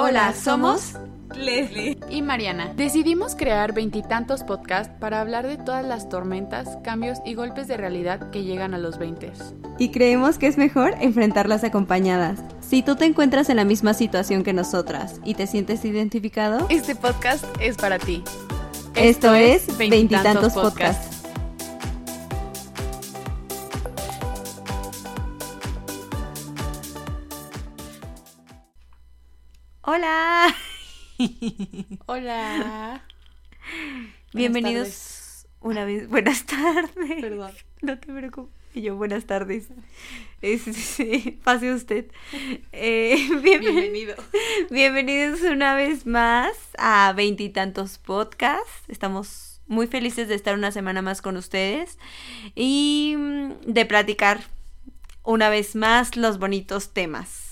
Hola, somos Leslie y Mariana. Decidimos crear veintitantos podcasts para hablar de todas las tormentas, cambios y golpes de realidad que llegan a los 20. Y creemos que es mejor enfrentarlas acompañadas. Si tú te encuentras en la misma situación que nosotras y te sientes identificado, este podcast es para ti. Esto, es Veintitantos Podcasts. Hola. Hola. Bienvenidos una vez. Buenas tardes. Perdón. No te preocupes. Y yo, buenas tardes. sí, pase usted. Eh, Bienvenido. Bienvenidos una vez más a veintitantos podcasts. Estamos muy felices de estar una semana más con ustedes y mm, de platicar una vez más los bonitos temas.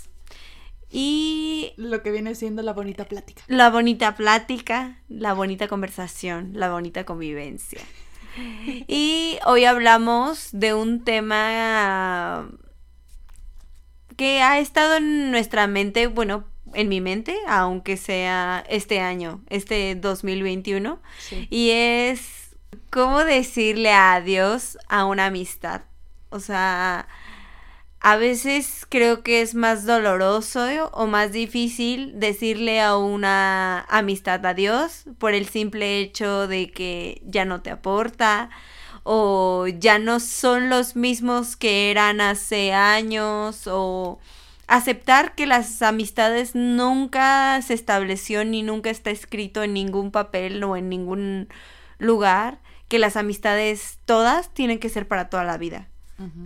Y lo que viene siendo la bonita plática. La bonita plática, la bonita conversación, la bonita convivencia. Y hoy hablamos de un tema que ha estado en nuestra mente, bueno, en mi mente, aunque sea este año, este 2021, sí. y es cómo decirle adiós a una amistad. O sea, a veces creo que es más doloroso o más difícil decirle a una amistad adiós por el simple hecho de que ya no te aporta o ya no son los mismos que eran hace años o aceptar que las amistades nunca se estableció ni nunca está escrito en ningún papel o en ningún lugar, que las amistades todas tienen que ser para toda la vida.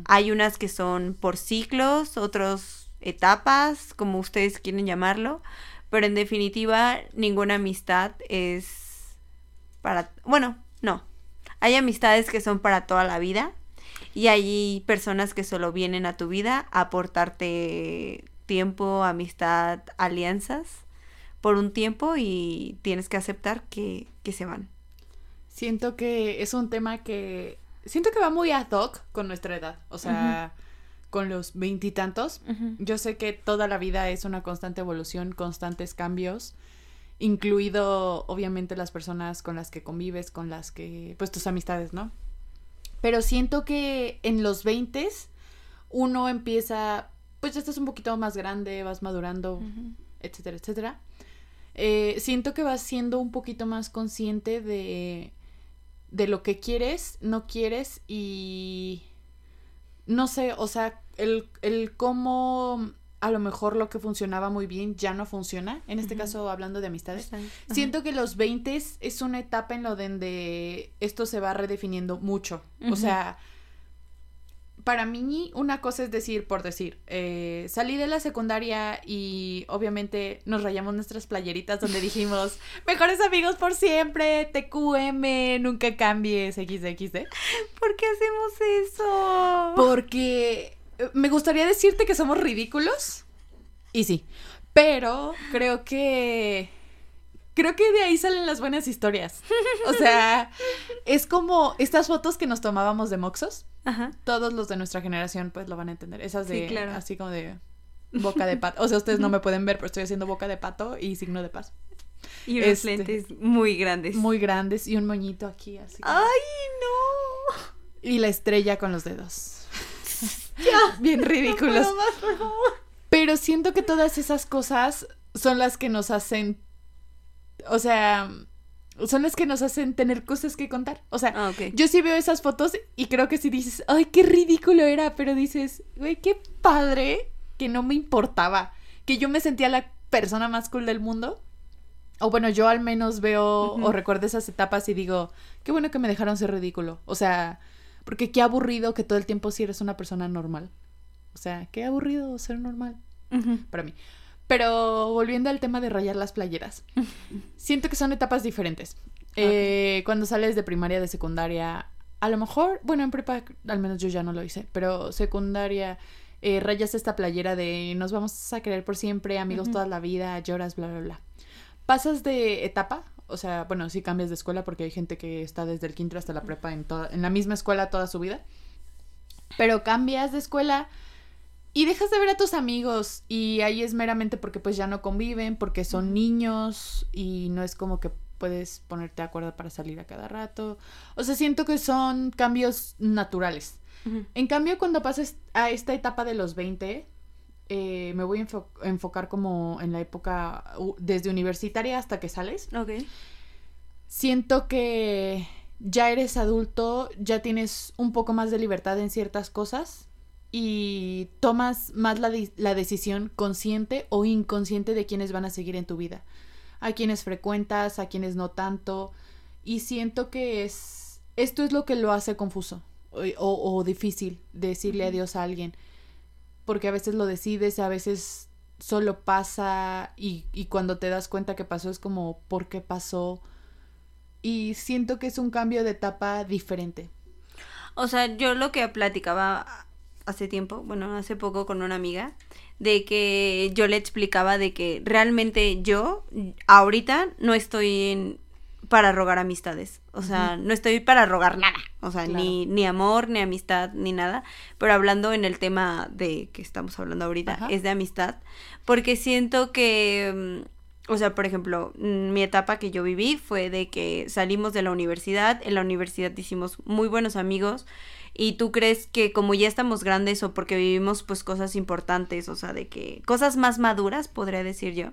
Hay unas que son por ciclos, otros etapas, como ustedes quieren llamarlo, pero en definitiva ninguna amistad es para, bueno, no. Hay amistades que son para toda la vida y hay personas que solo vienen a tu vida a aportarte tiempo, amistad, alianzas por un tiempo y tienes que aceptar que, que se van. Siento que es un tema que siento que va muy ad hoc con nuestra edad. O sea, con los veintitantos. Yo sé que toda la vida es una constante evolución, constantes cambios. Incluido, obviamente, las personas con las que convives, con las que. Pues tus amistades, ¿no? Pero siento que en los veintes uno empieza. Pues ya estás un poquito más grande, vas madurando, etcétera, etcétera. Eh, siento que vas siendo un poquito más consciente de de lo que quieres, no quieres y no sé, o sea, el, el cómo a lo mejor lo que funcionaba muy bien ya no funciona, en este caso hablando de amistades. Siento que los 20 es una etapa en lo donde esto se va redefiniendo mucho, o sea, para mí una cosa es decir, por decir, eh, salí de la secundaria y obviamente nos rayamos nuestras playeritas donde dijimos, mejores amigos por siempre, TQM, nunca cambies, XXD. ¿Por qué hacemos eso? Porque eh, me gustaría decirte que somos ridículos. Y sí, pero creo que creo que de ahí salen las buenas historias. O sea, es como estas fotos que nos tomábamos de moxos. Ajá. Todos los de nuestra generación pues lo van a entender. Esas de claro. así como de boca de pato. O sea, ustedes no me pueden ver, pero estoy haciendo boca de pato y signo de paz. Y unos este, lentes muy grandes. Muy grandes y un moñito aquí así. ¡Ay, no! Y la estrella con los dedos. ya. Bien ridículos. No más, por favor. Pero siento que todas esas cosas son las que nos hacen o sea, son las que nos hacen tener cosas que contar. O sea, ah, okay. yo sí veo esas fotos y creo que sí dices, ay, qué ridículo era, pero dices, güey, qué padre que no me importaba, que yo me sentía la persona más cool del mundo. O bueno, yo al menos veo uh -huh. o recuerdo esas etapas y digo, qué bueno que me dejaron ser ridículo. O sea, porque qué aburrido que todo el tiempo sí eres una persona normal. O sea, qué aburrido ser normal Uh -huh. para mí. Pero volviendo al tema de rayar las playeras, siento que son etapas diferentes. Okay. Eh, cuando sales de primaria, de secundaria, a lo mejor, bueno, en prepa, al menos yo ya no lo hice, pero secundaria, eh, rayas esta playera de nos vamos a querer por siempre, amigos uh -huh. toda la vida, lloras, bla, bla, bla. Pasas de etapa, o sea, bueno, sí cambias de escuela porque hay gente que está desde el quinto hasta la prepa en, toda, en la misma escuela toda su vida, pero cambias de escuela Y dejas de ver a tus amigos y ahí es meramente porque pues ya no conviven, porque son niños y no es como que puedes ponerte de acuerdo para salir a cada rato. O sea, siento que son cambios naturales. En cambio, cuando pases a esta etapa de los 20, eh, me voy a enfocar como en la época desde universitaria hasta que sales. Ok. Siento que ya eres adulto, ya tienes un poco más de libertad en ciertas cosas y tomas más la, la decisión consciente o inconsciente de quiénes van a seguir en tu vida. A quienes frecuentas, a quienes no tanto. Y siento que es. Esto es lo que lo hace confuso o, difícil decirle adiós a alguien. Porque a veces lo decides, a veces solo pasa y, y cuando te das cuenta que pasó es como, ¿por qué pasó? Y siento que es un cambio de etapa diferente. O sea, yo lo que platicaba hace tiempo, bueno, hace poco con una amiga, de que yo le explicaba de que realmente yo ahorita no estoy en, para rogar amistades. O sea, no estoy para rogar nada. O sea, ni, ni amor, ni amistad, ni nada. Pero hablando en el tema de que estamos hablando ahorita, es de amistad. Porque siento que, mm, o sea, por ejemplo, mm, mi etapa que yo viví fue de que salimos de la universidad. En la universidad hicimos muy buenos amigos y tú crees que como ya estamos grandes o porque vivimos pues cosas importantes, o sea, de que cosas más maduras, podría decir yo,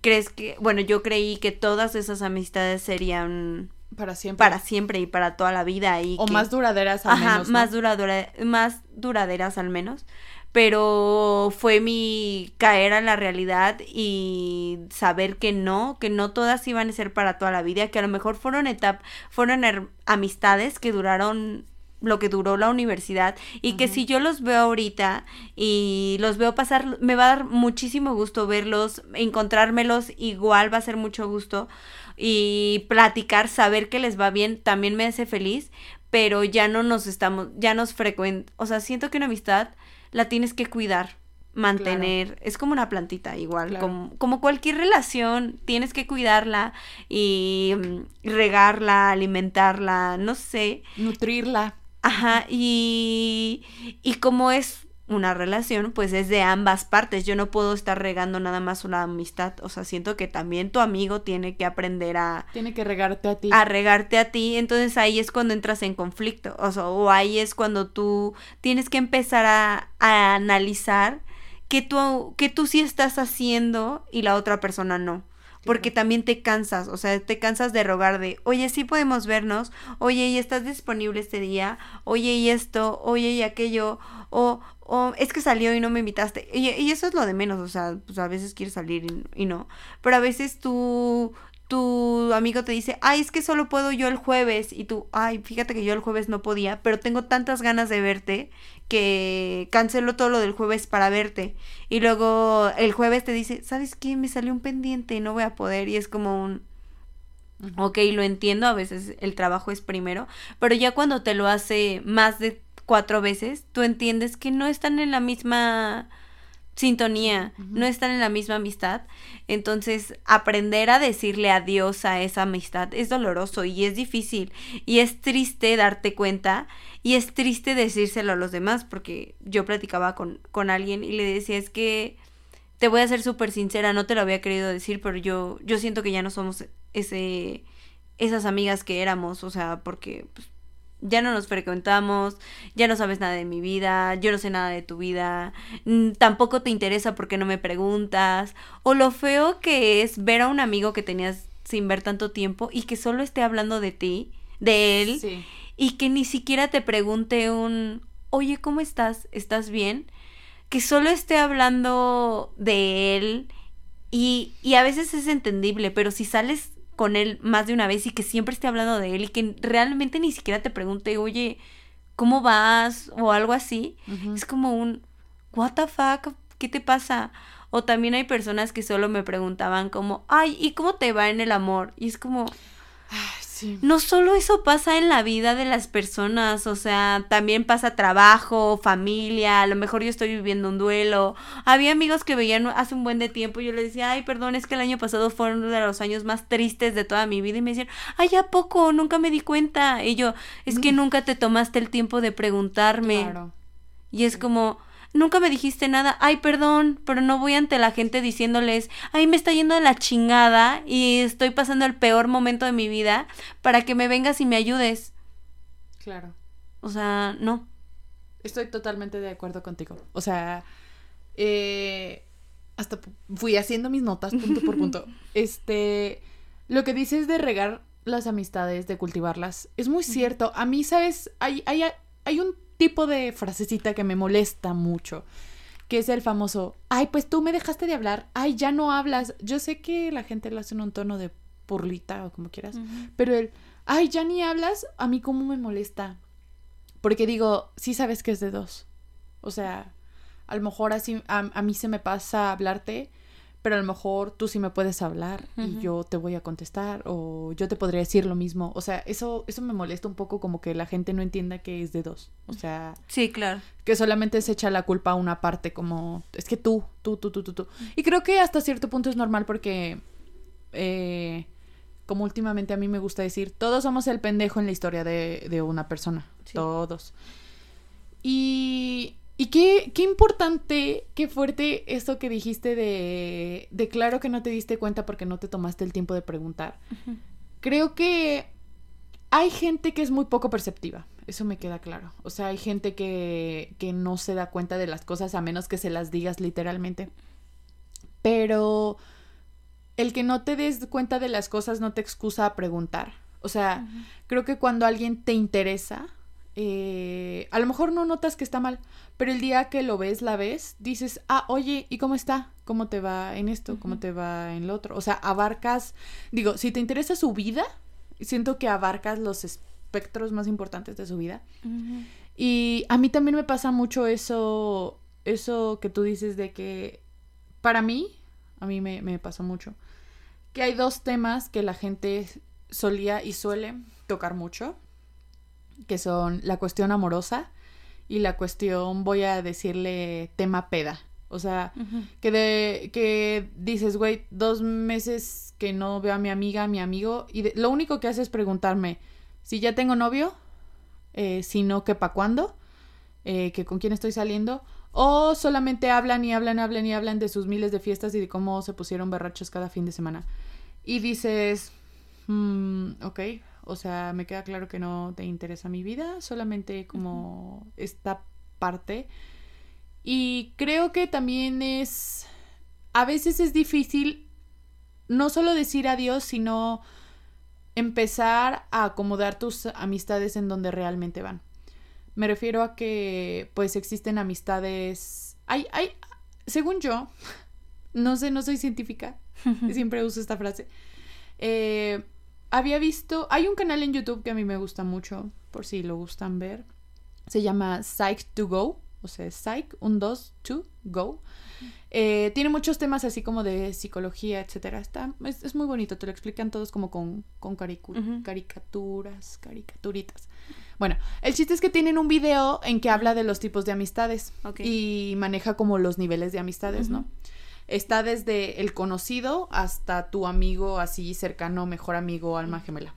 crees que, bueno, yo creí que todas esas amistades serían para siempre. Para siempre y para toda la vida. Y o más duraderas al menos. Más, duradera, más duraderas al menos. Pero fue mi caer a la realidad y saber que no, que no todas iban a ser para toda la vida, que a lo mejor fueron etapas, fueron amistades que duraron lo que duró la universidad y que si yo los veo ahorita y los veo pasar, me va a dar muchísimo gusto verlos, encontrármelos, igual va a ser mucho gusto y platicar, saber que les va bien, también me hace feliz, pero ya no nos estamos, ya nos frecuent, o sea, siento que una amistad la tienes que cuidar mantener, es como una plantita igual, como, como, cualquier relación, tienes que cuidarla y mm, regarla, alimentarla, no sé. Nutrirla. Ajá, y, y como es una relación, pues es de ambas partes. Yo no puedo estar regando nada más una amistad. O sea, siento que también tu amigo tiene que aprender a... Tiene que regarte a ti. A regarte a ti. Entonces ahí es cuando entras en conflicto. O sea, o ahí es cuando tú tienes que empezar a, a analizar que tú, que tú sí estás haciendo y la otra persona no porque también te cansas, o sea, te cansas de rogar de, oye, sí podemos vernos, oye, y estás disponible este día, oye, y esto, oye, y aquello, o, o es que salió y no me invitaste, y, y eso es lo de menos, o sea, pues a veces quieres salir y, y no, pero a veces tú, tu amigo te dice, ay, es que solo puedo yo el jueves. Y tú, ay, fíjate que yo el jueves no podía, pero tengo tantas ganas de verte que cancelo todo lo del jueves para verte. Y luego el jueves te dice, ¿sabes qué? Me salió un pendiente, no voy a poder. Y es como un... Ok, lo entiendo, a veces el trabajo es primero, pero ya cuando te lo hace más de cuatro veces, tú entiendes que no están en la misma sintonía, no están en la misma amistad. Entonces, aprender a decirle adiós a esa amistad es doloroso y es difícil y es triste darte cuenta y es triste decírselo a los demás porque yo platicaba con, con alguien y le decía es que te voy a ser súper sincera, no te lo había querido decir, pero yo, yo siento que ya no somos ese, esas amigas que éramos, o sea, porque pues, ya no nos frecuentamos, ya no sabes nada de mi vida, yo no sé nada de tu vida, mm, tampoco te interesa porque no me preguntas, o lo feo que es ver a un amigo que tenías sin ver tanto tiempo y que solo esté hablando de ti, de él, y que ni siquiera te pregunte un, oye, ¿cómo estás? ¿Estás bien? Que solo esté hablando de él y, y a veces es entendible, pero si sales con él más de una vez y que siempre esté hablando de él y que realmente ni siquiera te pregunte, oye, ¿cómo vas? o algo así. Es como un, ¿What the fuck? ¿Qué te pasa? O también hay personas que solo me preguntaban como, ay, ¿y cómo te va en el amor? Y es como, no solo eso pasa en la vida de las personas, o sea, también pasa trabajo, familia, a lo mejor yo estoy viviendo un duelo. Había amigos que veían hace un buen de tiempo y yo les decía, ay, perdón, es que el año pasado fue uno de los años más tristes de toda mi vida y me decían, ay, ¿a poco? Nunca me di cuenta. Y yo, es que mm. nunca te tomaste el tiempo de preguntarme. Y es como, nunca me dijiste nada, ay, perdón, pero no voy ante la gente diciéndoles, ay, me está yendo de la chingada y estoy pasando el peor momento de mi vida para que me vengas y me ayudes. Claro. O sea, no. Estoy totalmente de acuerdo contigo. O sea, eh, hasta fui haciendo mis notas punto por punto. Este, lo que dices de regar las amistades, de cultivarlas, es muy cierto. A mí, ¿sabes? Hay, hay, hay un tipo de frasecita que me molesta mucho, que es el famoso, ay, pues tú me dejaste de hablar, ay, ya no hablas. Yo sé que la gente lo hace en un tono de purlita o como quieras, pero el, ay, ya ni hablas, a mí como me molesta. Porque digo, sí sabes que es de dos. O sea, a lo mejor así a, a mí se me pasa hablarte pero a lo mejor tú sí me puedes hablar y yo te voy a contestar o yo te podría decir lo mismo. O sea, eso, eso me molesta un poco como que la gente no entienda que es de dos. O sea... Sí, claro. Que solamente se echa la culpa a una parte como, es que tú, tú, tú, tú, tú, tú. Y creo que hasta cierto punto es normal porque, eh, como últimamente a mí me gusta decir, todos somos el pendejo en la historia de, de una persona. Todos. Y y qué, qué importante, qué fuerte esto que dijiste de, de claro que no te diste cuenta porque no te tomaste el tiempo de preguntar. Creo que hay gente que es muy poco perceptiva, eso me queda claro. O sea, hay gente que, que no se da cuenta de las cosas a menos que se las digas literalmente. Pero el que no te des cuenta de las cosas no te excusa a preguntar. O sea, creo que cuando alguien te interesa, eh, a lo mejor no notas que está mal, pero el día que lo ves, la ves, dices, ah, oye, ¿y cómo está? ¿Cómo te va en esto? ¿Cómo te va en lo otro? O sea, abarcas, digo, si te interesa su vida, siento que abarcas los espectros más importantes de su vida. Y a mí también me pasa mucho eso, eso que tú dices de que, para mí, a mí me, me pasó mucho, que hay dos temas que la gente solía y suele tocar mucho que son la cuestión amorosa y la cuestión, voy a decirle, tema peda. O sea, que de que dices, güey, dos meses que no veo a mi amiga, a mi amigo, y lo único que hace es preguntarme si ya tengo novio, eh, si no, que pa' cuándo, eh, que con quién estoy saliendo, o solamente hablan y hablan, hablan y hablan de sus miles de fiestas y de cómo se pusieron berrachos cada fin de semana. Y dices, mm, ok, o sea, me queda claro que no te interesa mi vida, solamente como esta parte. Y creo que también es, a veces es difícil no solo decir adiós, sino empezar a acomodar tus amistades en donde realmente van. Me refiero a que pues existen amistades, hay, hay, según yo, no sé, no soy científica, siempre uso esta frase. Eh, había visto, hay un canal en YouTube que a mí me gusta mucho, por si lo gustan ver. Se llama Psych to Go, o sea, Psych, un 2, to Go. Eh, tiene muchos temas así como de psicología, etcétera. Está, es, muy bonito, te lo explican todos como con, con caricaturas, caricaturitas. Bueno, el chiste es que tienen un video en que habla de los tipos de amistades y maneja como los niveles de amistades, ¿no? Está desde el conocido hasta tu amigo así cercano, mejor amigo, alma gemela.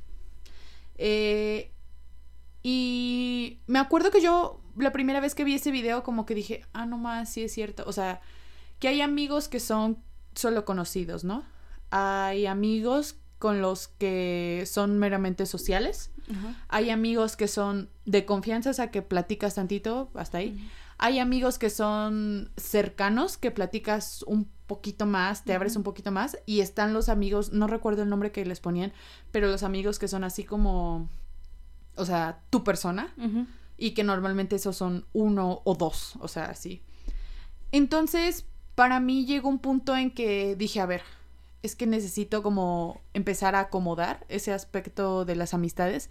Eh, y me acuerdo que yo la primera vez que vi ese video como que dije, ah, no más, sí es cierto. O sea, que hay amigos que son solo conocidos, ¿no? Hay amigos con los que son meramente sociales. Hay amigos que son de confianza, o sea, que platicas tantito, hasta ahí. Hay amigos que son cercanos, que platicas un poquito más, te abres un poquito más. Y están los amigos, no recuerdo el nombre que les ponían, pero los amigos que son así como, o sea, tu persona. Y que normalmente esos son uno o dos, o sea, así. Entonces, para mí llegó un punto en que dije, a ver, es que necesito como empezar a acomodar ese aspecto de las amistades.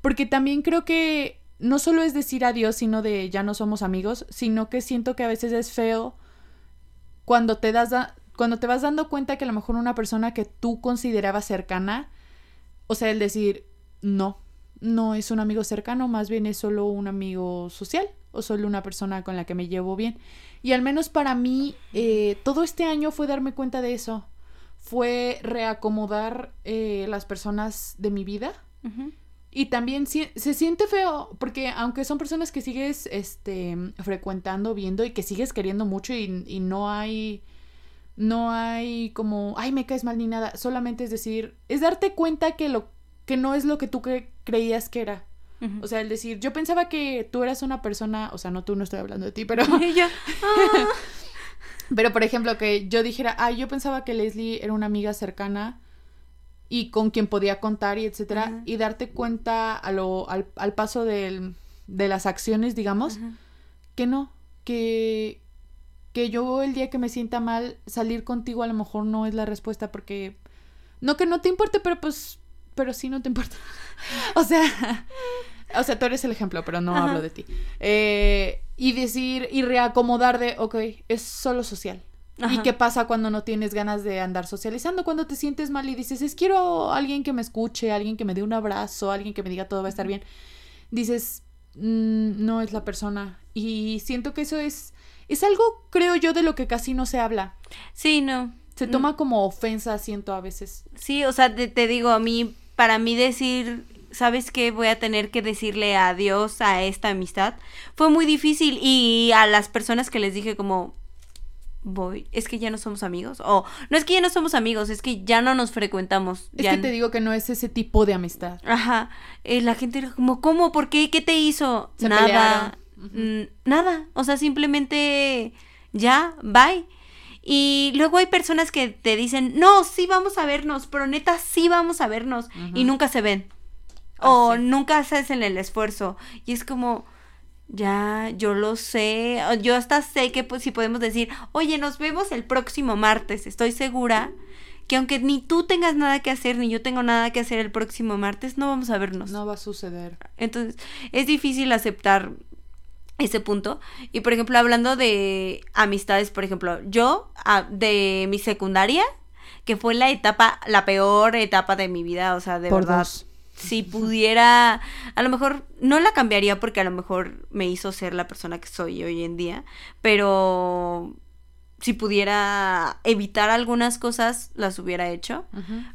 Porque también creo que no solo es decir adiós, sino de ya no somos amigos, sino que siento que a veces es feo cuando te das cuando te vas dando cuenta que a lo mejor una persona que tú considerabas cercana, o sea, el decir, no, no es un amigo cercano, más bien es solo un amigo social o solo una persona con la que me llevo bien. Y al menos para mí, eh, todo este año fue darme cuenta de eso, fue reacomodar eh, las personas de mi vida Y también se siente feo, porque aunque son personas que sigues este, frecuentando, viendo y que sigues queriendo mucho y, y no hay no hay como, ay, me caes mal ni nada, solamente es decir, es darte cuenta que lo que no es lo que tú creías que era. O sea, el decir, yo pensaba que tú eras una persona, o sea, no tú no estoy hablando de ti, pero yo, ah. pero por ejemplo que yo dijera, ay, yo pensaba que Leslie era una amiga cercana y con quien podía contar y etcétera, y darte cuenta a lo, al, al paso del, de las acciones, digamos, que no, que, que yo el día que me sienta mal, salir contigo a lo mejor no es la respuesta porque... No que no te importe, pero pues... Pero sí no te importa. o sea... O sea, tú eres el ejemplo, pero no hablo de ti. Eh, y decir y reacomodar de, ok, es solo social. ¿Y qué pasa cuando no tienes ganas de andar socializando? Cuando te sientes mal y dices, es quiero alguien que me escuche, alguien que me dé un abrazo, alguien que me diga todo va a estar bien. Dices, mm, no es la persona. Y siento que eso es es algo, creo yo, de lo que casi no se habla. Sí, no. Se toma como ofensa, siento a veces. Sí, o sea, te, te digo, a mí, para mí decir, ¿sabes qué? Voy a tener que decirle adiós a esta amistad. Fue muy difícil y a las personas que les dije como, voy, es que ya no somos amigos. O no es que ya no somos amigos, es que ya no nos frecuentamos. Es que te digo que no es ese tipo de amistad. Ajá. Eh, la gente era como, ¿cómo? ¿Por qué? ¿Qué te hizo? Nada. Mm, nada, o sea, simplemente ya, bye. Y luego hay personas que te dicen, no, sí vamos a vernos, pero neta sí vamos a vernos y nunca se ven. o nunca hacen el esfuerzo. Y es como, ya, yo lo sé. Yo hasta sé que pues, si podemos decir, oye, nos vemos el próximo martes. Estoy segura que aunque ni tú tengas nada que hacer, ni yo tengo nada que hacer el próximo martes, no vamos a vernos. No va a suceder. Entonces, es difícil aceptar ese punto. Y por ejemplo, hablando de amistades, por ejemplo, yo ah, de mi secundaria, que fue la etapa, la peor etapa de mi vida, o sea, de verdad. Si pudiera, a lo mejor no la cambiaría porque a lo mejor me hizo ser la persona que soy hoy en día, pero si pudiera evitar algunas cosas, las hubiera hecho.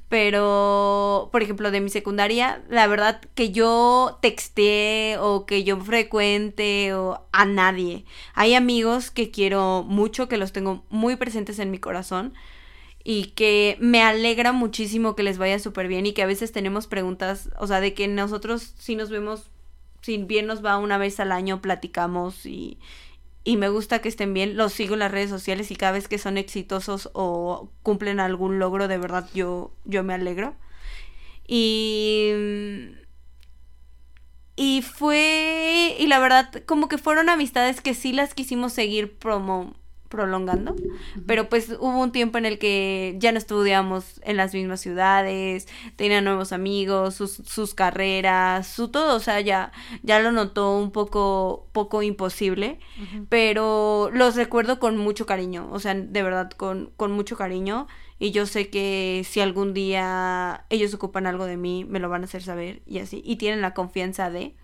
Pero, por ejemplo, de mi secundaria, la verdad que yo texté o que yo frecuente o a nadie. Hay amigos que quiero mucho, que los tengo muy presentes en mi corazón y que me alegra muchísimo que les vaya súper bien y que a veces tenemos preguntas, o sea, de que nosotros si nos vemos, si bien nos va una vez al año, platicamos y y me gusta que estén bien. Los sigo en las redes sociales y cada vez que son exitosos o cumplen algún logro, de verdad yo, yo me alegro. Y. Y fue. Y la verdad, como que fueron amistades que sí las quisimos seguir promo prolongando, pero pues hubo un tiempo en el que ya no estudiamos en las mismas ciudades, tenía nuevos amigos, sus, sus carreras, su todo, o sea, ya, ya lo notó un poco, poco imposible, pero los recuerdo con mucho cariño, o sea, de verdad, con, con mucho cariño, y yo sé que si algún día ellos ocupan algo de mí, me lo van a hacer saber y así, y tienen la confianza de.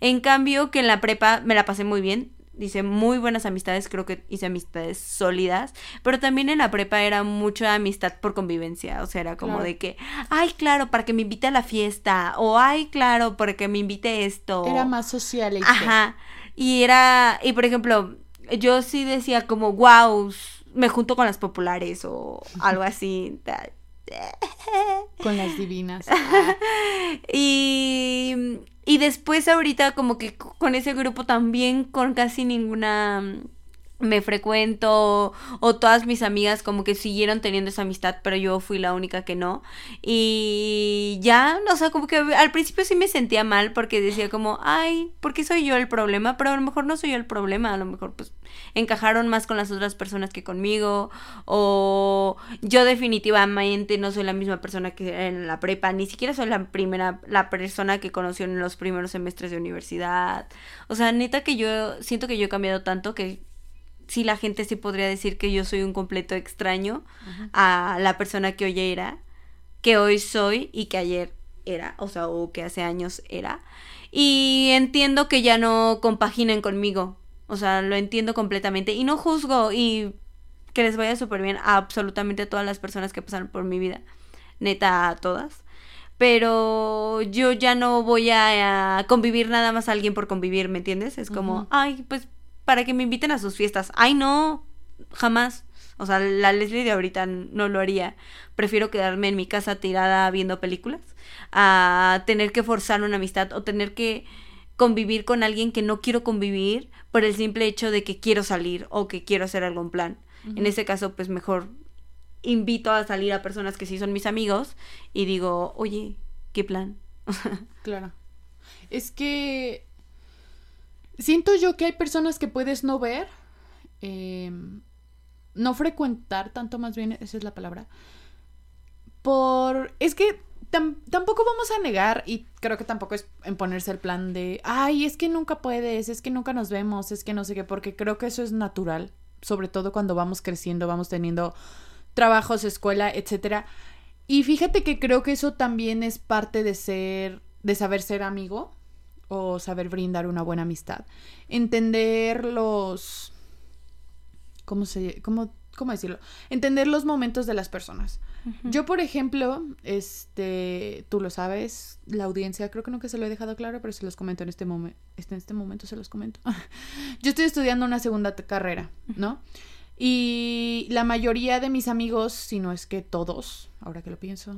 En cambio, que en la prepa me la pasé muy bien, dice muy buenas amistades, creo que hice amistades sólidas, pero también en la prepa era mucha amistad por convivencia, o sea, era como de que, ay, claro, para que me invite a la fiesta, o ay, claro, para que me invite esto. Era más social. Ajá. Y era, y por ejemplo, yo sí decía como, wow, me junto con las populares o algo así. Con las divinas. y y después ahorita como que con ese grupo también con casi ninguna me frecuento o todas mis amigas como que siguieron teniendo esa amistad, pero yo fui la única que no. Y ya, o sea, como que al principio sí me sentía mal porque decía como, ay, ¿por qué soy yo el problema? Pero a lo mejor no soy yo el problema, a lo mejor pues encajaron más con las otras personas que conmigo o yo definitivamente no soy la misma persona que en la prepa, ni siquiera soy la primera, la persona que conoció en los primeros semestres de universidad. O sea, neta que yo siento que yo he cambiado tanto que sí la gente sí podría decir que yo soy un completo extraño a la persona que hoy era, que hoy soy y que ayer era, o sea, o que hace años era. Y entiendo que ya no compaginen conmigo, o sea, lo entiendo completamente y no juzgo y que les vaya súper bien a absolutamente todas las personas que pasaron por mi vida, neta a todas. pero yo ya no voy a, a convivir nada más a alguien por convivir, ¿me entiendes? Es como, ay, pues para que me inviten a sus fiestas. Ay, no, jamás. O sea, la Leslie de ahorita no lo haría. Prefiero quedarme en mi casa tirada viendo películas a tener que forzar una amistad o tener que convivir con alguien que no quiero convivir por el simple hecho de que quiero salir o que quiero hacer algún plan. En ese caso, pues mejor invito a salir a personas que sí son mis amigos y digo, oye, ¿qué plan? Claro. Es que siento yo que hay personas que puedes no ver, em, no frecuentar tanto más bien, esa es la palabra, por... Es que tam- tampoco vamos a negar, y creo que tampoco es en ponerse el plan de, ay, es que nunca puedes, es que nunca nos vemos, es que no sé qué, porque creo que eso es natural, sobre todo cuando vamos creciendo, vamos teniendo trabajos, escuela, etcétera. Y fíjate que creo que eso también es parte de ser, de saber ser amigo o saber brindar una buena amistad. Entender los, ¿cómo se, cómo, cómo decirlo? Entender los momentos de las personas. Yo, por ejemplo, este, tú lo sabes, la audiencia, creo que nunca se lo he dejado claro, pero se los comento en este momento, en este momento se los comento. Yo estoy estudiando una segunda carrera, ¿no? Y la mayoría de mis amigos, si no es que todos, ahora que lo pienso,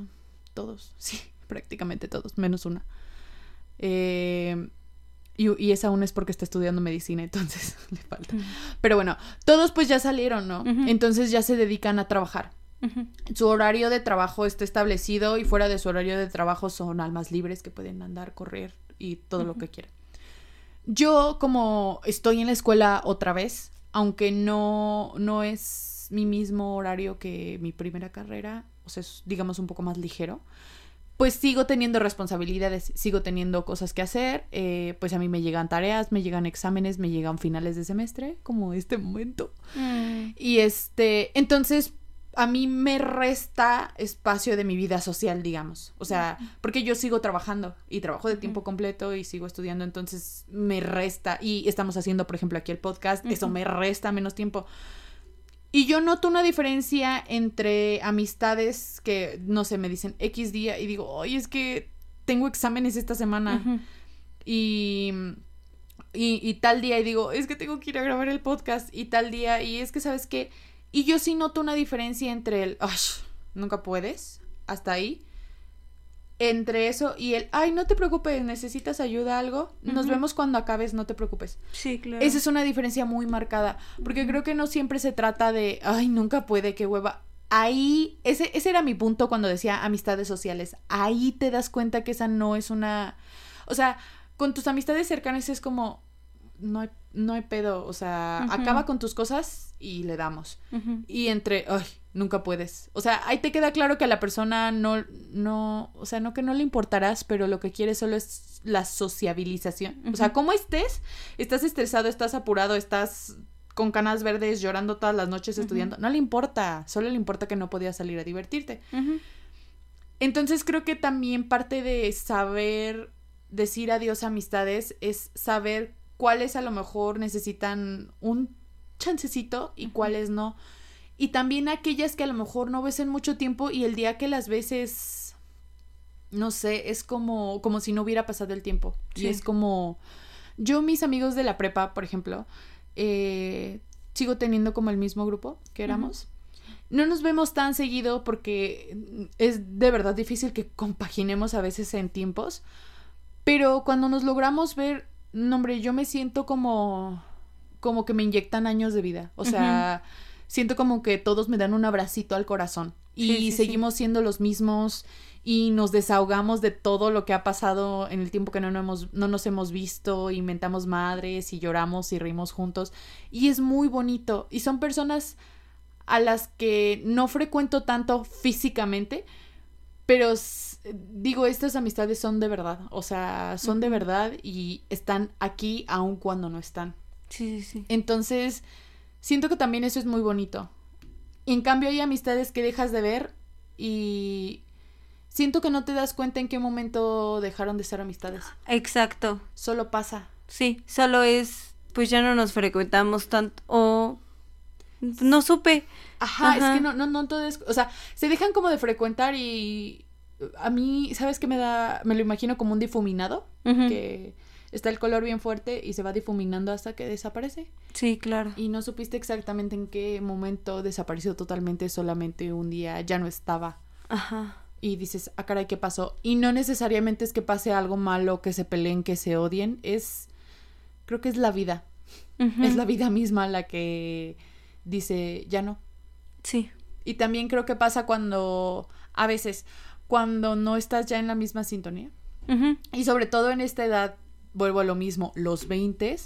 todos, sí, prácticamente todos, menos una. Eh, y, y esa aún es porque está estudiando medicina, entonces le falta. Pero bueno, todos pues ya salieron, ¿no? Entonces ya se dedican a trabajar. Su horario de trabajo está establecido y fuera de su horario de trabajo son almas libres que pueden andar, correr y todo lo que quieran. Yo como estoy en la escuela otra vez, aunque no, no es mi mismo horario que mi primera carrera, o sea, es digamos un poco más ligero, pues sigo teniendo responsabilidades, sigo teniendo cosas que hacer, eh, pues a mí me llegan tareas, me llegan exámenes, me llegan finales de semestre, como este momento. Mm. Y este, entonces a mí me resta espacio de mi vida social, digamos. O sea, porque yo sigo trabajando y trabajo de tiempo completo y sigo estudiando, entonces me resta. Y estamos haciendo, por ejemplo, aquí el podcast, eso me resta menos tiempo. Y yo noto una diferencia entre amistades que, no sé, me dicen X día y digo, oye, es que tengo exámenes esta semana y, y, y tal día y digo, es que tengo que ir a grabar el podcast y tal día y es que, ¿sabes qué? Y yo sí noto una diferencia entre el, nunca puedes, hasta ahí, entre eso y el, ay, no te preocupes, necesitas ayuda, algo, nos vemos cuando acabes, no te preocupes. Sí, claro. Esa es una diferencia muy marcada, porque creo que no siempre se trata de, ay, nunca puede, qué hueva. Ahí, ese, ese era mi punto cuando decía amistades sociales. Ahí te das cuenta que esa no es una... O sea, con tus amistades cercanas es como, no hay, no hay pedo, o sea, acaba con tus cosas y le damos. Y entre, ay, nunca puedes. O sea, ahí te queda claro que a la persona no, no, o sea, no que no le importarás, pero lo que quiere solo es la sociabilización. O sea, como estés, estás estresado, estás apurado, estás con canas verdes llorando todas las noches estudiando. No le importa, solo le importa que no podías salir a divertirte. Entonces creo que también parte de saber decir adiós a amistades es saber cuáles a lo mejor necesitan un chancecito y cuáles no. Y también aquellas que a lo mejor no ves en mucho tiempo y el día que las ves es, no sé, es como, como si no hubiera pasado el tiempo. Y es como, yo mis amigos de la prepa, por ejemplo, eh, sigo teniendo como el mismo grupo que éramos. No nos vemos tan seguido porque es de verdad difícil que compaginemos a veces en tiempos. Pero cuando nos logramos ver, no, hombre, yo me siento como como que me inyectan años de vida. O sea, siento como que todos me dan un abracito al corazón. Y Sí, sí, sí. seguimos siendo los mismos y nos desahogamos de todo lo que ha pasado en el tiempo que no, nos hemos, no nos hemos visto, inventamos madres y lloramos y reímos juntos. Y es muy bonito. Y son personas a las que no frecuento tanto físicamente, pero digo, estas amistades son de verdad. O sea, son de verdad y están aquí aun cuando no están. Sí, sí, sí. Entonces, siento que también eso es muy bonito. Y en cambio hay amistades que dejas de ver y siento que no te das cuenta en qué momento dejaron de ser amistades. Exacto. Solo pasa. Sí, solo es, pues ya no nos frecuentamos tanto o no supe. Ajá, Ajá. es que no, no, no todo es, o sea, se dejan como de frecuentar y a mí, ¿sabes qué me da? Me lo imagino como un difuminado, que está el color bien fuerte y se va difuminando hasta que desaparece. Sí, claro. Y no supiste exactamente en qué momento desapareció totalmente, solamente un día ya no estaba. Ajá. Y dices, ah, caray, ¿qué pasó? Y no necesariamente es que pase algo malo, que se peleen, que se odien, es, creo que es la vida. Es la vida misma la que dice, ya no. Sí. Y también creo que pasa cuando, a veces, cuando no estás ya en la misma sintonía. Y sobre todo en esta edad, vuelvo a lo mismo, los 20,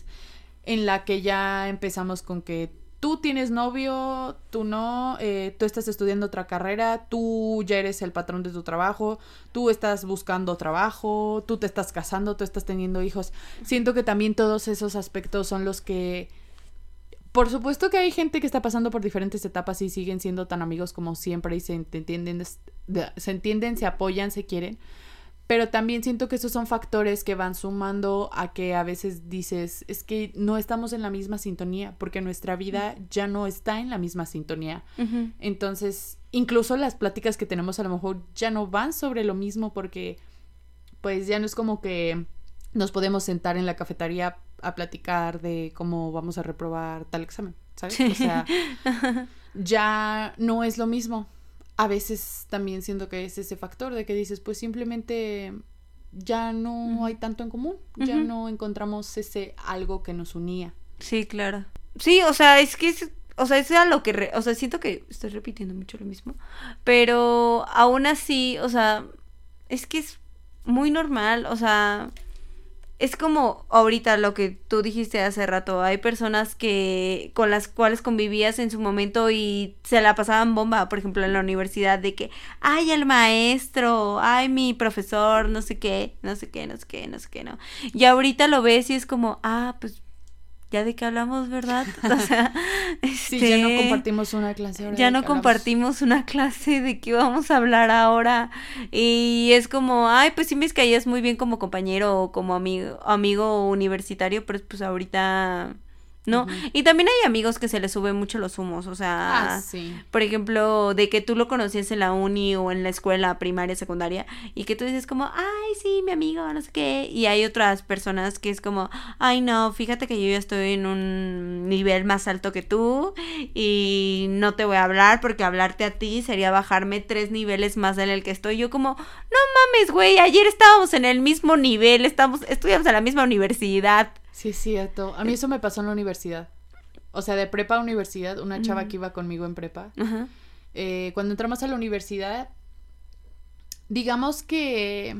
en la que ya empezamos con que tú tienes novio, tú no, eh, tú estás estudiando otra carrera, tú ya eres el patrón de tu trabajo, tú estás buscando trabajo, tú te estás casando, tú estás teniendo hijos. Siento que también todos esos aspectos son los que por supuesto que hay gente que está pasando por diferentes etapas y siguen siendo tan amigos como siempre y se entienden, se entienden, se apoyan, se quieren. Pero también siento que esos son factores que van sumando a que a veces dices, es que no estamos en la misma sintonía, porque nuestra vida ya no está en la misma sintonía. Entonces, incluso las pláticas que tenemos a lo mejor ya no van sobre lo mismo porque pues ya no es como que nos podemos sentar en la cafetería a platicar de cómo vamos a reprobar tal examen, ¿sabes? O sea, ya no es lo mismo. A veces también siento que es ese factor de que dices, pues simplemente ya no hay tanto en común, ya no encontramos ese algo que nos unía. Sí, claro. Sí, o sea, es que es, o sea, es a lo que, o sea, siento que estoy repitiendo mucho lo mismo, pero aún así, o sea, es que es muy normal, o sea, es como ahorita lo que tú dijiste hace rato, hay personas que con las cuales convivías en su momento y se la pasaban bomba, por ejemplo, en la universidad de que, ay, el maestro, ay, mi profesor, no sé qué, no sé qué, no sé qué, no sé qué, no. Y ahorita lo ves y es como, ah, pues ya de qué hablamos, ¿verdad? O sea, sí, ya no este, compartimos una clase. ya no compartimos una clase de qué vamos a hablar ahora. Y es como, ay, pues sí me caías muy bien como compañero o como amigo, amigo universitario, pero pues ahorita ¿no? Y también hay amigos que se les suben mucho los humos, o sea, ah, por ejemplo, de que tú lo conocías en la uni o en la escuela primaria, secundaria, y que tú dices como, ay, sí, mi amigo, no sé qué, y hay otras personas que es como, ay, no, fíjate que yo ya estoy en un nivel más alto que tú y no te voy a hablar porque hablarte a ti sería bajarme tres niveles más en el que estoy. Yo como, no mames, güey, ayer estábamos en el mismo nivel, estamos, estudiamos en la misma universidad. Sí, es cierto. A mí eso me pasó en la universidad. O sea, de prepa a universidad, una chava que iba conmigo en prepa. Eh, cuando entramos a la universidad, digamos que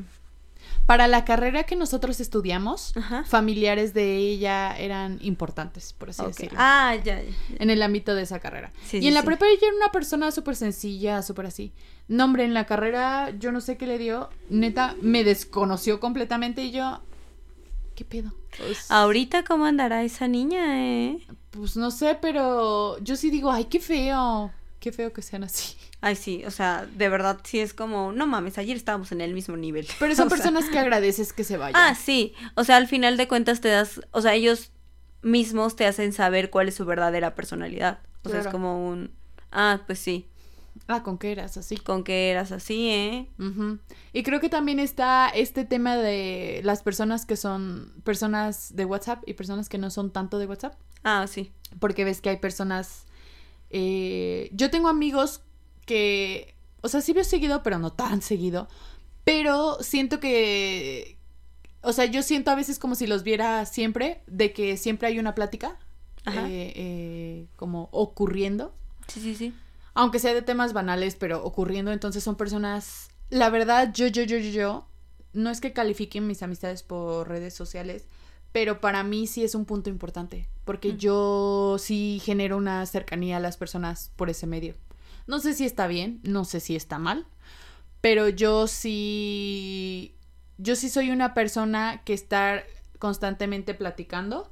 para la carrera que nosotros estudiamos, familiares de ella eran importantes, por así decirlo. Ah, ya, ya, En el ámbito de esa carrera. y en la prepa ella era una persona súper sencilla, súper así. No, hombre, en la carrera yo no sé qué le dio. Neta, me desconoció completamente y yo, ¿qué pedo? Pues Ahorita, ¿cómo andará esa niña, eh? Pues no sé, pero yo sí digo, ay, qué feo. Qué feo que sean así. Ay, sí, o sea, de verdad sí es como, no mames, ayer estábamos en el mismo nivel. Pero son personas que agradeces que se vayan. Ah, sí, o sea, al final de cuentas te das, o sea, ellos mismos te hacen saber cuál es su verdadera personalidad. O sea, es como un, ah, pues sí, Ah, con que eras así. Con que eras así, ¿eh? Y creo que también está este tema de las personas que son personas de WhatsApp y personas que no son tanto de WhatsApp. Ah, sí. Porque ves que hay personas... Eh, yo tengo amigos que... O sea, sí veo seguido, pero no tan seguido. Pero siento que... O sea, yo siento a veces como si los viera siempre, de que siempre hay una plática. Eh, eh, como ocurriendo. Sí, sí, sí aunque sea de temas banales, pero ocurriendo, entonces son personas, la verdad, yo, yo, yo, yo, yo, no es que califiquen mis amistades por redes sociales, pero para mí sí es un punto importante, porque yo sí genero una cercanía a las personas por ese medio. No sé si está bien, no sé si está mal, pero yo sí, yo sí soy una persona que está constantemente platicando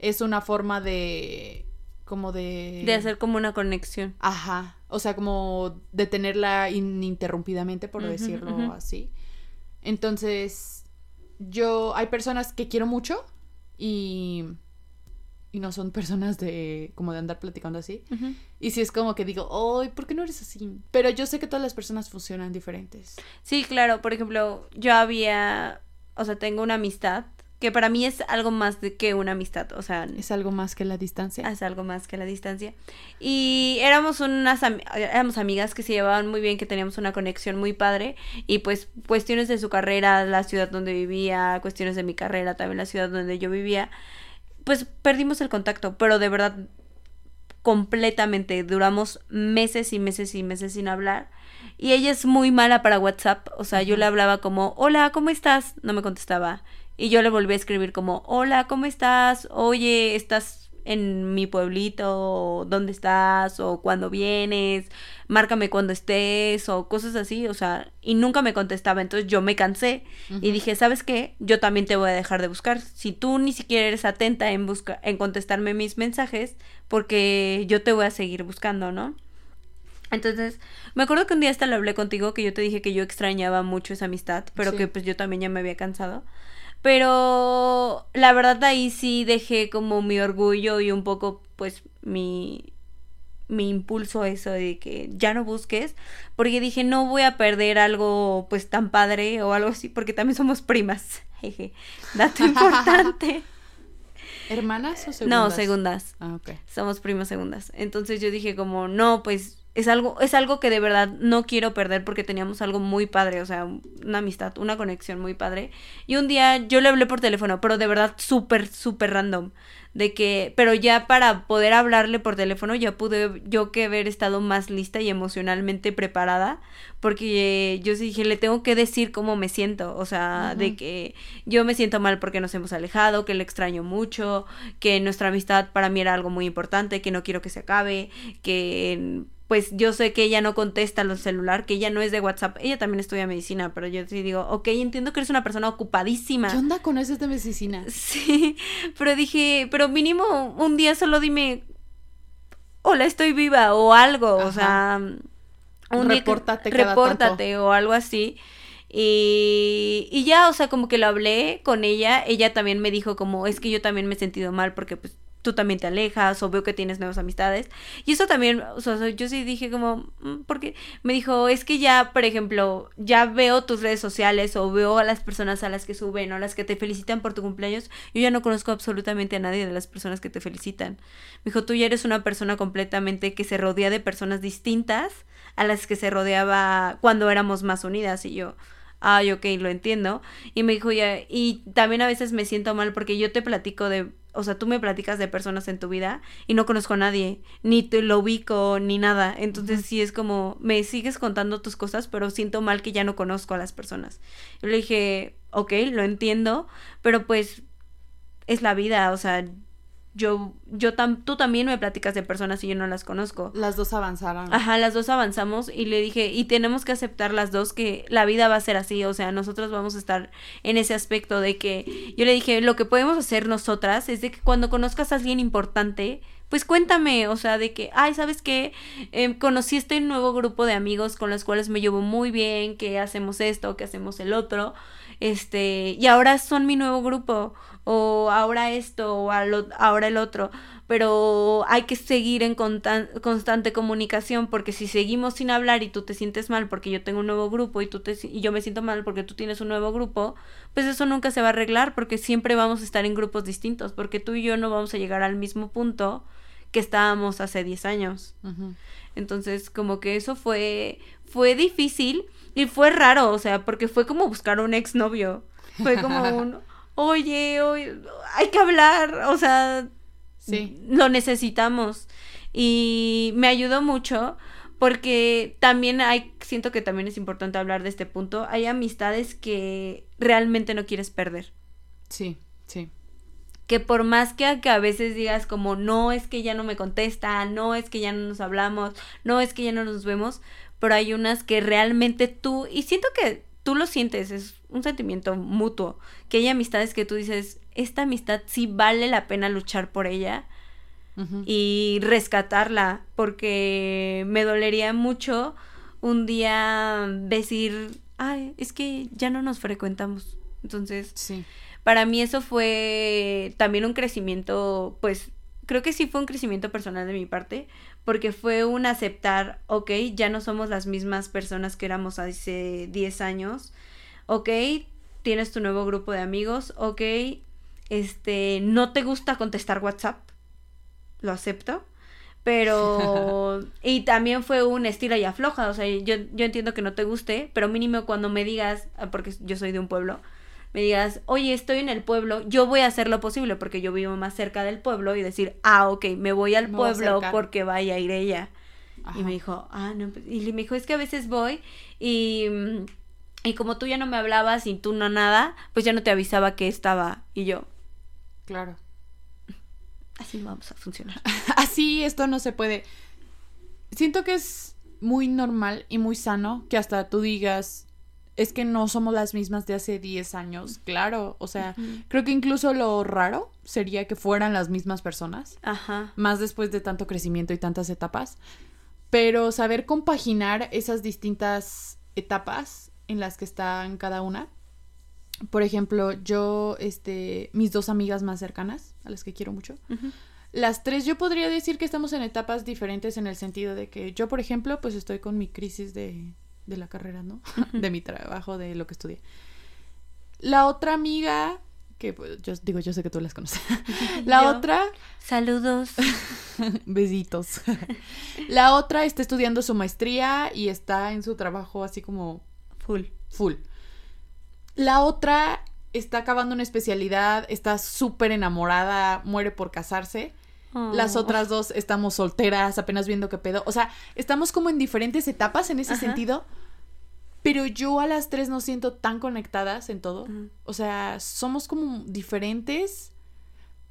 es una forma de como de... De hacer como una conexión. Ajá, o sea, como de tenerla ininterrumpidamente, por decirlo así. Entonces, yo, hay personas que quiero mucho y y no son personas de como de andar platicando así. Y si es como que digo, "Ay, ¿por qué no eres así?" Pero yo sé que todas las personas funcionan diferentes. Sí, claro, por ejemplo, yo había, o sea, tengo una amistad que para mí es algo más de que una amistad, o sea, es algo más que la distancia. Es algo más que la distancia. Y éramos unas éramos amigas que se llevaban muy bien, que teníamos una conexión muy padre y pues cuestiones de su carrera, la ciudad donde vivía, cuestiones de mi carrera, también la ciudad donde yo vivía, pues perdimos el contacto, pero de verdad completamente duramos meses y meses y meses sin hablar. Y ella es muy mala para WhatsApp, o sea, yo le hablaba como, "Hola, ¿cómo estás?" No me contestaba y yo le volví a escribir como, hola, ¿cómo estás? Oye, ¿estás en mi pueblito? ¿Dónde estás? ¿O cuándo vienes? Márcame cuando estés o cosas así, o sea, y nunca me contestaba. Entonces yo me cansé y dije, ¿sabes qué? Yo también te voy a dejar de buscar. Si tú ni siquiera eres atenta en, busca en contestarme mis mensajes, porque yo te voy a seguir buscando, ¿no? Entonces, me acuerdo que un día hasta lo hablé contigo, que yo te dije que yo extrañaba mucho esa amistad, pero que pues yo también ya me había cansado. Pero la verdad ahí sí dejé como mi orgullo y un poco pues mi mi impulso eso de que ya no busques, porque dije, no voy a perder algo pues tan padre o algo así, porque también somos primas. Jeje. Dato importante. ¿Hermanas o segundas? No, segundas. Ah, ok. Somos primas segundas. Entonces yo dije como, no, pues es algo, es algo que de verdad no quiero perder porque teníamos algo muy padre, o sea, una amistad, una conexión muy padre. Y un día yo le hablé por teléfono, pero de verdad súper, súper random. De que, pero ya para poder hablarle por teléfono ya pude yo que haber estado más lista y emocionalmente preparada, porque yo sí dije, le tengo que decir cómo me siento, o sea, de que yo me siento mal porque nos hemos alejado, que le extraño mucho, que nuestra amistad para mí era algo muy importante, que no quiero que se acabe, que pues yo sé que ella no contesta los celular, que ella no es de WhatsApp. Ella también estudia medicina, pero yo sí digo, ok, entiendo que eres una persona ocupadísima. ¿Qué onda con eso de medicina? Sí, pero dije, pero mínimo un día solo dime, hola, estoy viva o algo, o sea, un repórtate, día repórtate o algo así. Y, y ya, o sea, como que lo hablé con ella, ella también me dijo como, es que yo también me he sentido mal porque pues tú también te alejas o veo que tienes nuevas amistades. Y eso también, o sea, yo sí dije como, mm, porque me dijo, es que ya, por ejemplo, ya veo tus redes sociales o veo a las personas a las que suben o las que te felicitan por tu cumpleaños. Yo ya no conozco absolutamente a nadie de las personas que te felicitan. Me dijo, tú ya eres una persona completamente que se rodea de personas distintas a las que se rodeaba cuando éramos más unidas y yo ay, ok, lo entiendo. Y me dijo, ya, y también a veces me siento mal porque yo te platico de o sea, tú me platicas de personas en tu vida y no conozco a nadie, ni te lo ubico, ni nada. Entonces sí es como, me sigues contando tus cosas, pero siento mal que ya no conozco a las personas. Yo le dije, ok, lo entiendo, pero pues es la vida, o sea, yo, yo tam, tú también me platicas de personas y yo no las conozco. Las dos avanzaron. Ajá, las dos avanzamos y le dije, y tenemos que aceptar las dos que la vida va a ser así, o sea, nosotros vamos a estar en ese aspecto de que, yo le dije, lo que podemos hacer nosotras es de que cuando conozcas a alguien importante, pues cuéntame, o sea, de que, ay, ¿sabes qué? Eh, conocí este nuevo grupo de amigos con los cuales me llevo muy bien, que hacemos esto, que hacemos el otro, este, y ahora son mi nuevo grupo o ahora esto, o ahora el otro, pero hay que seguir en constante comunicación porque si seguimos sin hablar y tú te sientes mal porque yo tengo un nuevo grupo y, tú te y yo me siento mal porque tú tienes un nuevo grupo, pues eso nunca se va a arreglar porque siempre vamos a estar en grupos distintos, porque tú y yo no vamos a llegar al mismo punto que estábamos hace 10 años. Entonces, como que eso fue, fue difícil y fue raro, o sea, porque fue como buscar un exnovio. Fue como un, oye, oye, hay que hablar, o sea, sí. lo necesitamos. Y me ayudó mucho porque también hay, siento que también es importante hablar de este punto, hay amistades que realmente no quieres perder. Sí, sí. Que por más que a, que a veces digas como, no es que ya no me contesta, no es que ya no nos hablamos, no es que ya no nos vemos, pero hay unas que realmente tú, y siento que tú lo sientes, es un sentimiento mutuo, que hay amistades que tú dices, esta amistad sí vale la pena luchar por ella y rescatarla, porque me dolería mucho un día decir, ay, es que ya no nos frecuentamos. Entonces, sí. para mí eso fue también un crecimiento, pues, creo que sí fue un crecimiento personal de mi parte, porque fue un aceptar, ok, ya no somos las mismas personas que éramos hace 10 años, ok, tienes tu nuevo grupo de amigos, ok, este, no te gusta contestar WhatsApp, lo acepto, pero, y también fue un estilo y afloja, o sea, yo, yo entiendo que no te guste, pero mínimo cuando me digas, ah, porque yo soy de un pueblo, me digas, oye, estoy en el pueblo, yo voy a hacer lo posible porque yo vivo más cerca del pueblo y decir, ah, ok, me voy al pueblo porque vaya a ir ella. Y me dijo, ah, no, pues", y me dijo, es que a veces voy y, y como tú ya no me hablabas y tú no nada, pues ya no te avisaba que estaba y yo. Claro. Así vamos a funcionar. Así esto no se puede. Siento que es muy normal y muy sano que hasta tú digas, es que no somos las mismas de hace 10 años, claro, o sea, creo que incluso lo raro sería que fueran las mismas personas, Ajá. más después de tanto crecimiento y tantas etapas, pero saber compaginar esas distintas etapas en las que están cada una. Por ejemplo, yo, este, mis dos amigas más cercanas, a las que quiero mucho, las tres yo podría decir que estamos en etapas diferentes en el sentido de que yo, por ejemplo, pues estoy con mi crisis de de la carrera, ¿no? de mi trabajo, de lo que estudié. La otra amiga, que pues, yo digo, yo sé que tú las conoces. La otra. Saludos. Besitos. La otra está estudiando su maestría y está en su trabajo así como. Full. Full. La otra está acabando una especialidad, está súper enamorada, muere por casarse. Las oh. otras dos estamos solteras, apenas viendo qué pedo. O sea, estamos como en diferentes etapas en ese sentido. Pero yo a las tres no siento tan conectadas en todo. O sea, somos como diferentes.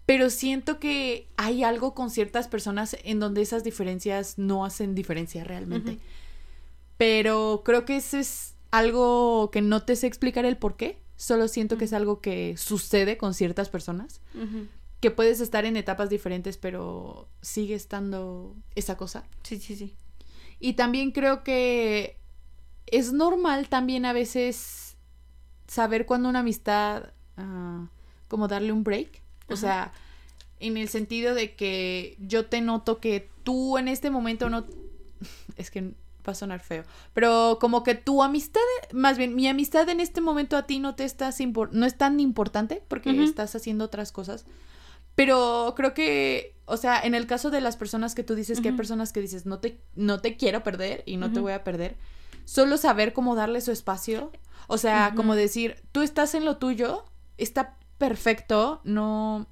Pero siento que hay algo con ciertas personas en donde esas diferencias no hacen diferencia realmente. Pero creo que eso es algo que no te sé explicar el por qué. Solo siento que es algo que sucede con ciertas personas que puedes estar en etapas diferentes, pero sigue estando esa cosa. Sí, sí, sí. Y también creo que es normal también a veces saber cuando una amistad, uh, como darle un break. O sea, en el sentido de que yo te noto que tú en este momento no... Es que va a sonar feo. Pero como que tu amistad, más bien mi amistad en este momento a ti no te estás no es tan importante porque estás haciendo otras cosas. Pero creo que, o sea, en el caso de las personas que tú dices que hay personas que dices, no te, no te quiero perder y no te voy a perder, solo saber cómo darle su espacio. O sea, como decir, tú estás en lo tuyo, está perfecto, no...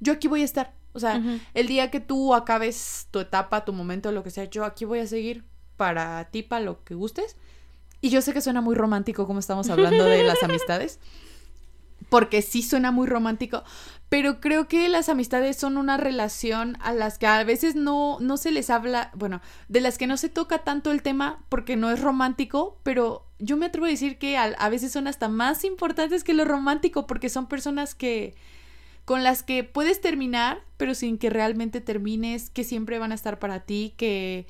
Yo aquí voy a estar. O sea, el día que tú acabes tu etapa, tu momento, lo que sea, yo aquí voy a seguir para ti, para lo que gustes. Y yo sé que suena muy romántico como estamos hablando de las amistades, porque sí suena muy romántico, pero creo que las amistades son una relación a las que a veces no, no se les habla, bueno, de las que no se toca tanto el tema porque no es romántico, pero yo me atrevo a decir que a, a veces son hasta más importantes que lo romántico porque son personas que con las que puedes terminar, pero sin que realmente termines, que siempre van a estar para ti, que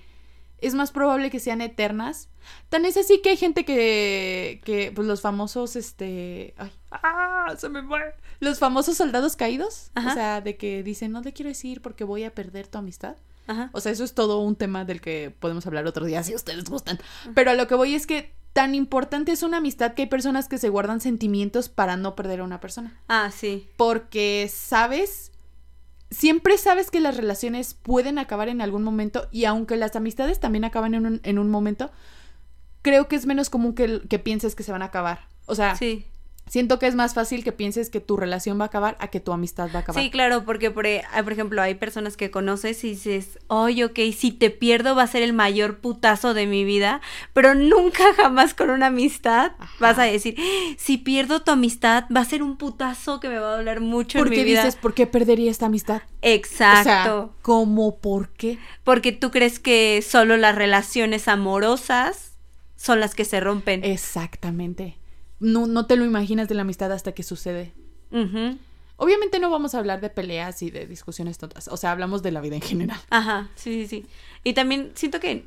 es más probable que sean eternas. Tan es así que hay gente que, que pues los famosos, este, ay, ah, se me fue. Los famosos soldados caídos, o sea, de que dicen, no te quiero decir porque voy a perder tu amistad. Ajá. O sea, eso es todo un tema del que podemos hablar otro día si ustedes gustan. Pero a lo que voy es que tan importante es una amistad que hay personas que se guardan sentimientos para no perder a una persona. Ah, sí. Porque sabes siempre sabes que las relaciones pueden acabar en algún momento y aunque las amistades también acaban en un, en un momento, creo que es menos común que, que, pienses que se van a acabar. O sea, sí. Siento que es más fácil que pienses que tu relación va a acabar a que tu amistad va a acabar. Sí, claro, porque por, e, por ejemplo hay personas que conoces y dices, oye, ok, si te pierdo va a ser el mayor putazo de mi vida, pero nunca jamás con una amistad vas a decir, si pierdo tu amistad va a ser un putazo que me va a doler mucho en mi vida. Porque dices, ¿por qué perdería esta amistad? Exacto. O sea, ¿cómo por qué? Porque tú crees que solo las relaciones amorosas son las que se rompen. Exactamente no, no te lo imaginas de la amistad hasta que sucede. Obviamente no vamos a hablar de peleas y de discusiones tontas, o sea, hablamos de la vida en general. Ajá, sí, sí, sí. Y también siento que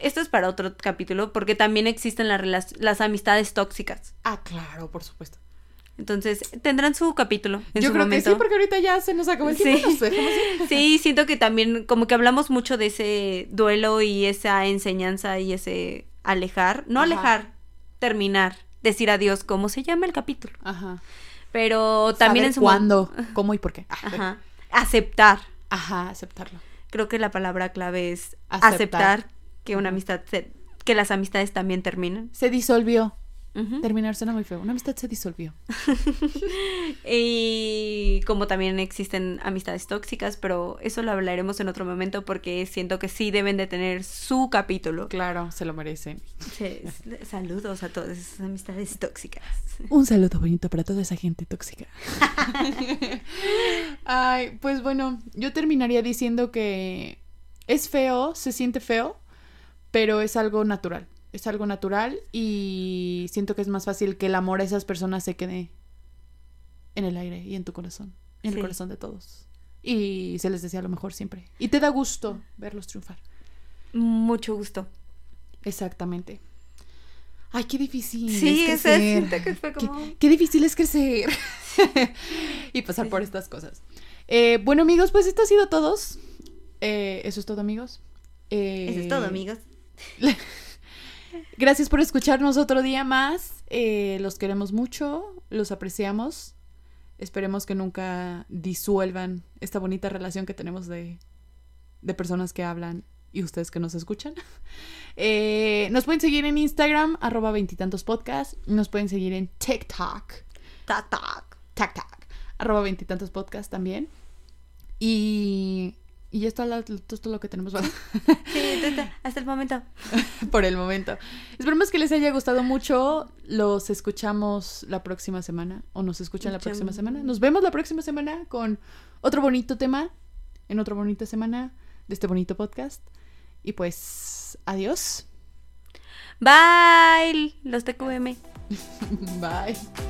esto es para otro capítulo, porque también existen las, las amistades tóxicas. Ah, claro, por supuesto. Entonces, tendrán su capítulo. En Yo su creo momento. que sí, porque ahorita ya se nos acabó el tiempo. Sí. nos. Sí, siento que también como que hablamos mucho de ese duelo y esa enseñanza y ese alejar, no Ajá. alejar, terminar, decir adiós, como se llama el capítulo. Ajá. Pero también Saber en su cuándo, cómo y por qué. Ah, Ajá. Aceptar. Ajá, aceptarlo. Creo que la palabra clave es Aceptar. aceptar, que una amistad se- que las amistades también terminan. Se disolvió. Terminar suena muy feo. Una amistad se disolvió. Y como también existen amistades tóxicas, pero eso lo hablaremos en otro momento porque siento que sí deben de tener su capítulo. Claro, se lo merecen. Sí, Saludos a todas esas amistades tóxicas. Un saludo bonito para toda esa gente tóxica. Ay, pues bueno, yo terminaría diciendo que es feo, se siente feo, pero es algo natural. Es algo natural y siento que es más fácil que el amor a esas personas se quede en el aire y en tu corazón, en el corazón de todos. Y se les desea lo mejor siempre. Y te da gusto verlos triunfar. Mucho gusto. Exactamente. Ay, qué difícil. Sí, es crecer. que fue Qué- como... Qué, difícil es crecer y pasar Sí. por estas cosas. Eh, bueno, amigos, pues esto ha sido todos. Eh, eso es todo, amigos. Eh, Eso es todo, amigos. Gracias por escucharnos otro día más. Eh, los queremos mucho, los apreciamos. Esperemos que nunca disuelvan esta bonita relación que tenemos de, de personas que hablan y ustedes que nos escuchan. Eh, nos pueden seguir en Instagram, arroba veintitantos podcast. Nos pueden seguir en TikTok, tac, tac, arroba veintitantos podcast también. Y, y ya está la- esto es todo lo que tenemos para- Sí, hasta el momento. por el momento. Esperemos que les haya gustado mucho. Los escuchamos la próxima semana. O nos escuchan la próxima semana. Nos vemos la próxima semana con otro bonito tema. En otra bonita semana de este bonito podcast. Y pues, adiós. Bye, los TQM. Bye.